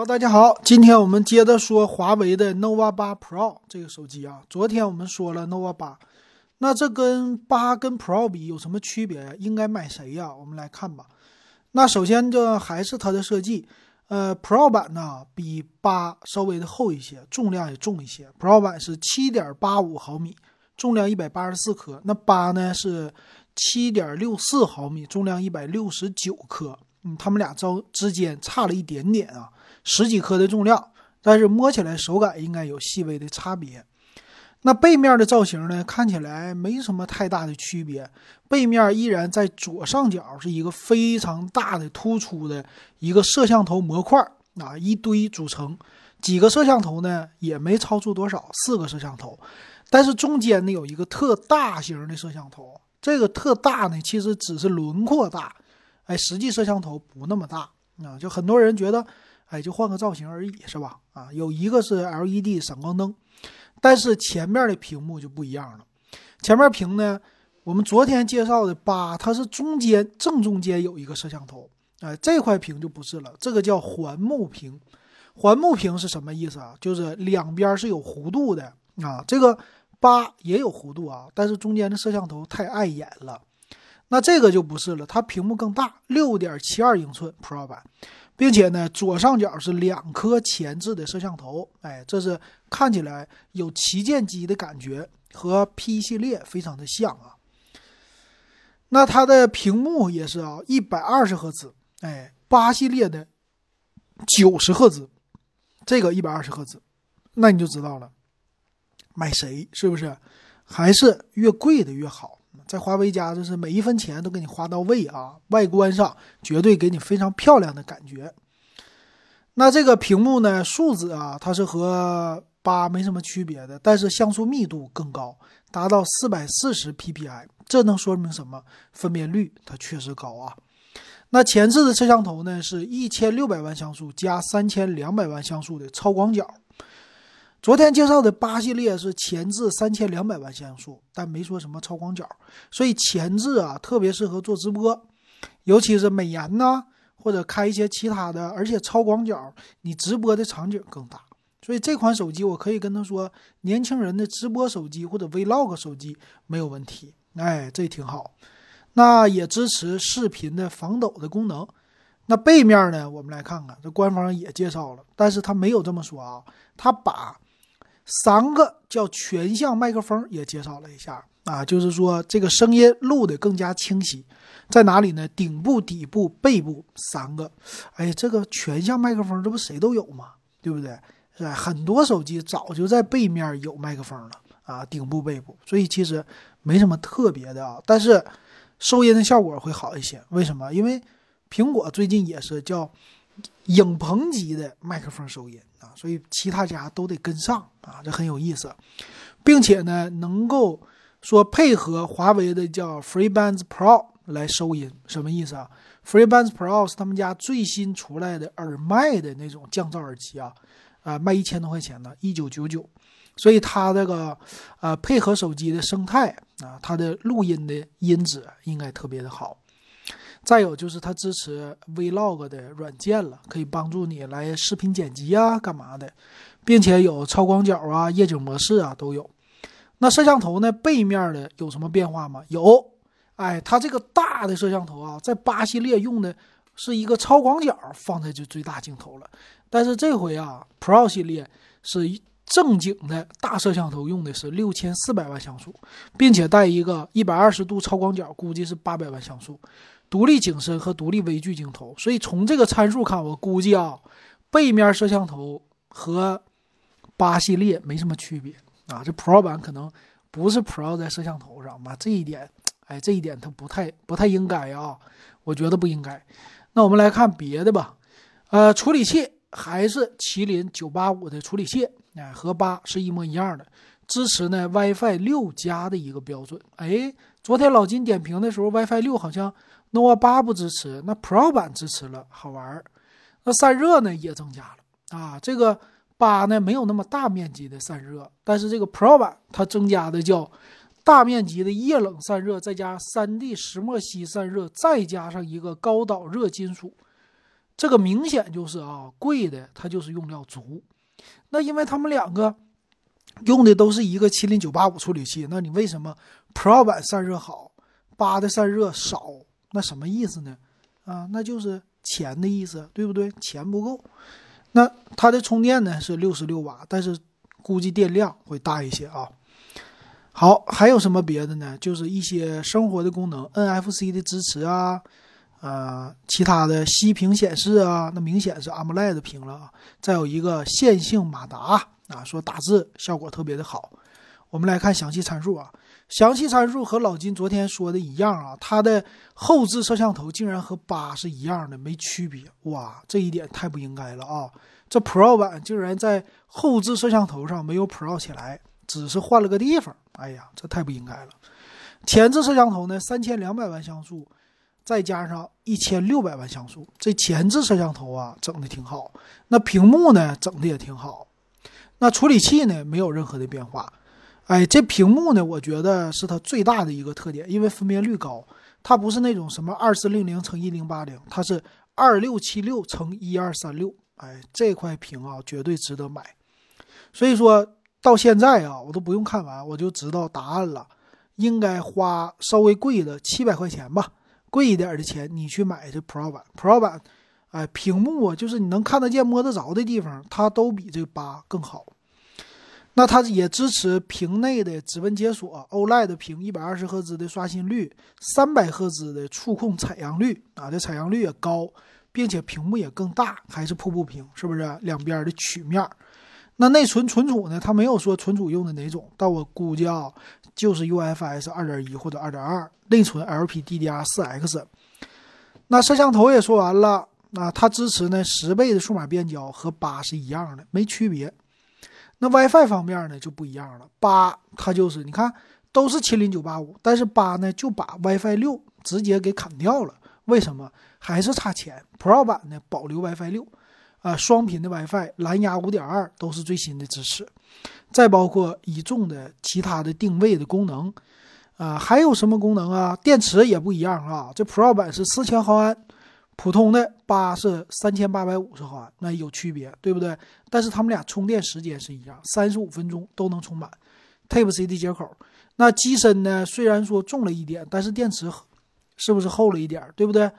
好，大家好，今天我们接着说华为的 nova 八 Pro 这个手机啊。昨天我们说了 nova 八，那这跟八跟 Pro 比有什么区别呀？应该买谁呀？我们来看吧。那首先这还是它的设计，呃，Pro 版呢比八稍微的厚一些，重量也重一些。Pro 版是七点八五毫米，重量一百八十四克，那八呢是七点六四毫米，重量一百六十九克。嗯，他们俩之之间差了一点点啊。十几克的重量，但是摸起来手感应该有细微的差别。那背面的造型呢，看起来没什么太大的区别。背面依然在左上角是一个非常大的突出的一个摄像头模块啊，一堆组成，几个摄像头呢也没超出多少，四个摄像头。但是中间呢有一个特大型的摄像头，这个特大呢其实只是轮廓大，哎，实际摄像头不那么大啊，就很多人觉得。哎，就换个造型而已，是吧？啊，有一个是 LED 闪光灯，但是前面的屏幕就不一样了。前面屏呢，我们昨天介绍的八，它是中间正中间有一个摄像头，哎，这块屏就不是了，这个叫环幕屏。环幕屏是什么意思啊？就是两边是有弧度的啊。这个八也有弧度啊，但是中间的摄像头太碍眼了。那这个就不是了，它屏幕更大，六点七二英寸 Pro 版。并且呢，左上角是两颗前置的摄像头，哎，这是看起来有旗舰机的感觉，和 P 系列非常的像啊。那它的屏幕也是啊，一百二十赫兹，哎，八系列的九十赫兹，这个一百二十赫兹，那你就知道了，买谁是不是？还是越贵的越好。在华为家，就是每一分钱都给你花到位啊！外观上绝对给你非常漂亮的感觉。那这个屏幕呢，数字啊，它是和八没什么区别的，但是像素密度更高，达到四百四十 PPI，这能说明什么？分辨率它确实高啊。那前置的摄像头呢，是一千六百万像素加三千两百万像素的超广角。昨天介绍的八系列是前置三千两百万像素，但没说什么超广角，所以前置啊特别适合做直播，尤其是美颜呐，或者开一些其他的，而且超广角你直播的场景更大，所以这款手机我可以跟他说，年轻人的直播手机或者 Vlog 手机没有问题，哎，这挺好。那也支持视频的防抖的功能。那背面呢，我们来看看，这官方也介绍了，但是他没有这么说啊，他把。三个叫全向麦克风也介绍了一下啊，就是说这个声音录得更加清晰，在哪里呢？顶部、底部、背部三个。哎，这个全向麦克风，这不谁都有吗？对不对？是？很多手机早就在背面有麦克风了啊，顶部、背部，所以其实没什么特别的啊。但是收音的效果会好一些，为什么？因为苹果最近也是叫。影棚级的麦克风收音啊，所以其他家都得跟上啊，这很有意思，并且呢，能够说配合华为的叫 FreeBuds Pro 来收音，什么意思啊？FreeBuds Pro 是他们家最新出来的耳麦的那种降噪耳机啊，啊，卖一千多块钱呢，一九九九，所以它这个呃配合手机的生态啊，它的录音的音质应该特别的好。再有就是它支持 Vlog 的软件了，可以帮助你来视频剪辑啊，干嘛的，并且有超广角啊、夜景模式啊都有。那摄像头呢？背面的有什么变化吗？有，哎，它这个大的摄像头啊，在八系列用的是一个超广角放在这最大镜头了，但是这回啊，Pro 系列是一正经的大摄像头，用的是六千四百万像素，并且带一个一百二十度超广角，估计是八百万像素。独立景深和独立微距镜头，所以从这个参数看，我估计啊，背面摄像头和八系列没什么区别啊。这 Pro 版可能不是 Pro 在摄像头上吧？这一点，哎，这一点它不太不太应该啊，我觉得不应该。那我们来看别的吧，呃，处理器还是麒麟九八五的处理器，哎，和八是一模一样的，支持呢 WiFi 六加的一个标准。哎，昨天老金点评的时候，WiFi 六好像。nova 八不支持，那 Pro 版支持了，好玩儿。那散热呢也增加了啊。这个八呢没有那么大面积的散热，但是这个 Pro 版它增加的叫大面积的液冷散热，再加 3D 石墨烯散热，再加上一个高导热金属，这个明显就是啊，贵的它就是用料足。那因为他们两个用的都是一个麒麟九八五处理器，那你为什么 Pro 版散热好，八的散热少？那什么意思呢？啊，那就是钱的意思，对不对？钱不够。那它的充电呢是六十六瓦，但是估计电量会大一些啊。好，还有什么别的呢？就是一些生活的功能，NFC 的支持啊。呃，其他的息屏显示啊，那明显是 AMOLED 屏了啊。再有一个线性马达啊，说打字效果特别的好。我们来看详细参数啊，详细参数和老金昨天说的一样啊，它的后置摄像头竟然和八是一样的，没区别。哇，这一点太不应该了啊！这 Pro 版竟然在后置摄像头上没有 Pro 起来，只是换了个地方。哎呀，这太不应该了。前置摄像头呢，三千两百万像素。再加上一千六百万像素，这前置摄像头啊整的挺好。那屏幕呢整的也挺好。那处理器呢没有任何的变化。哎，这屏幕呢，我觉得是它最大的一个特点，因为分辨率高，它不是那种什么二四零零乘一零八零，它是二六七六乘一二三六。哎，这块屏啊绝对值得买。所以说到现在啊，我都不用看完我就知道答案了，应该花稍微贵的七百块钱吧。贵一点的钱，你去买这 Pro 版，Pro 版，哎，屏幕啊，就是你能看得见、摸得着的地方，它都比这八更好。那它也支持屏内的指纹解锁，OLED 屏，一百二十赫兹的刷新率，三百赫兹的触控采样率啊，这采样率也高，并且屏幕也更大，还是瀑布屏，是不是？两边的曲面。那内存存储呢？它没有说存储用的哪种，但我估计啊，就是 UFS 二点一或者二点二，内存 LPDDR 四 X。那摄像头也说完了，那它支持呢十倍的数码变焦，和八是一样的，没区别。那 WiFi 方面呢就不一样了，八它就是你看都是麒麟九八五，但是八呢就把 WiFi 六直接给砍掉了，为什么？还是差钱。Pro 版呢保留 WiFi 六。啊，双频的 WiFi，蓝牙五点二都是最新的支持，再包括一众的其他的定位的功能，啊，还有什么功能啊？电池也不一样啊，这 Pro 版是四千毫安，普通的八是三千八百五十毫安，那有区别，对不对？但是他们俩充电时间是一样，三十五分钟都能充满，Type C 的接口。那机身呢？虽然说重了一点，但是电池是不是厚了一点？对不对？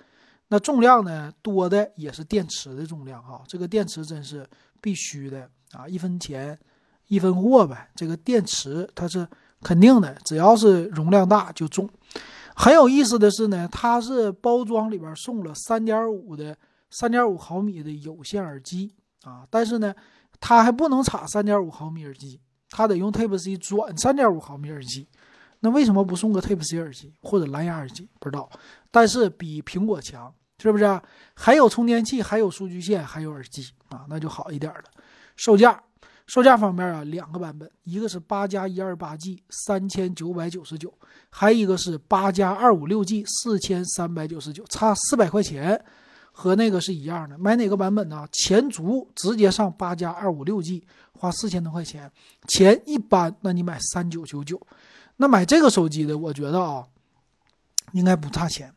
那重量呢？多的也是电池的重量啊！这个电池真是必须的啊！一分钱一分货呗。这个电池它是肯定的，只要是容量大就重。很有意思的是呢，它是包装里边送了三点五的三点五毫米的有线耳机啊，但是呢，它还不能插三点五毫米耳机，它得用 Type C 转三点五毫米耳机。那为什么不送个 Type C 耳机或者蓝牙耳机？不知道，但是比苹果强。是不是还有充电器，还有数据线，还有耳机啊？那就好一点了。售价，售价方面啊，两个版本，一个是八加一二八 G 三千九百九十九，还一个是八加二五六 G 四千三百九十九，差四百块钱，和那个是一样的。买哪个版本呢？钱足直接上八加二五六 G，花四千多块钱。钱一般，那你买三九九九。那买这个手机的，我觉得啊，应该不差钱。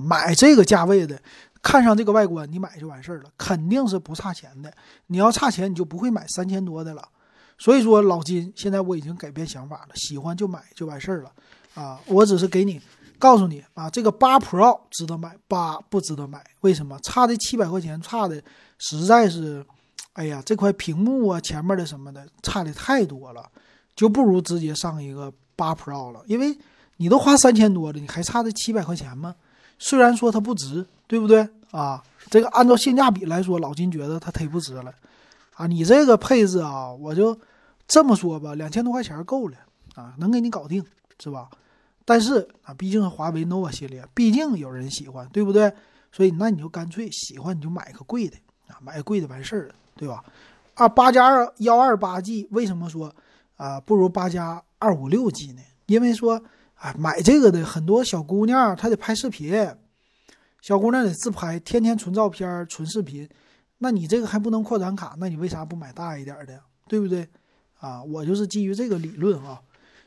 买这个价位的，看上这个外观，你买就完事儿了，肯定是不差钱的。你要差钱，你就不会买三千多的了。所以说，老金现在我已经改变想法了，喜欢就买就完事儿了。啊，我只是给你告诉你啊，这个八 Pro 值得买，八不值得买。为什么？差这七百块钱，差的实在是，哎呀，这块屏幕啊，前面的什么的，差的太多了，就不如直接上一个八 Pro 了。因为你都花三千多了，你还差这七百块钱吗？虽然说它不值，对不对啊？这个按照性价比来说，老金觉得它忒不值了，啊！你这个配置啊，我就这么说吧，两千多块钱够了啊，能给你搞定，是吧？但是啊，毕竟是华为 nova 系列，毕竟有人喜欢，对不对？所以那你就干脆喜欢你就买个贵的啊，买个贵的完事儿了，对吧？啊，八加二幺二八 G 为什么说啊不如八加二五六 G 呢？因为说。哎，买这个的很多小姑娘，她得拍视频，小姑娘得自拍，天天存照片、存视频。那你这个还不能扩展卡，那你为啥不买大一点的，对不对？啊，我就是基于这个理论啊。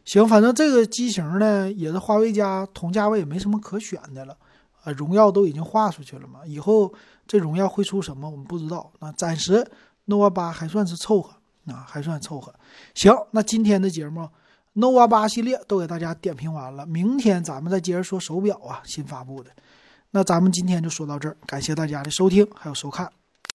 行，反正这个机型呢，也是华为家同价位，没什么可选的了。啊，荣耀都已经画出去了嘛，以后这荣耀会出什么我们不知道。那暂时 nova 八还算是凑合啊，还算凑合。行，那今天的节目 nova 八系列都给大家点评完了，明天咱们再接着说手表啊，新发布的。那咱们今天就说到这儿，感谢大家的收听还有收看。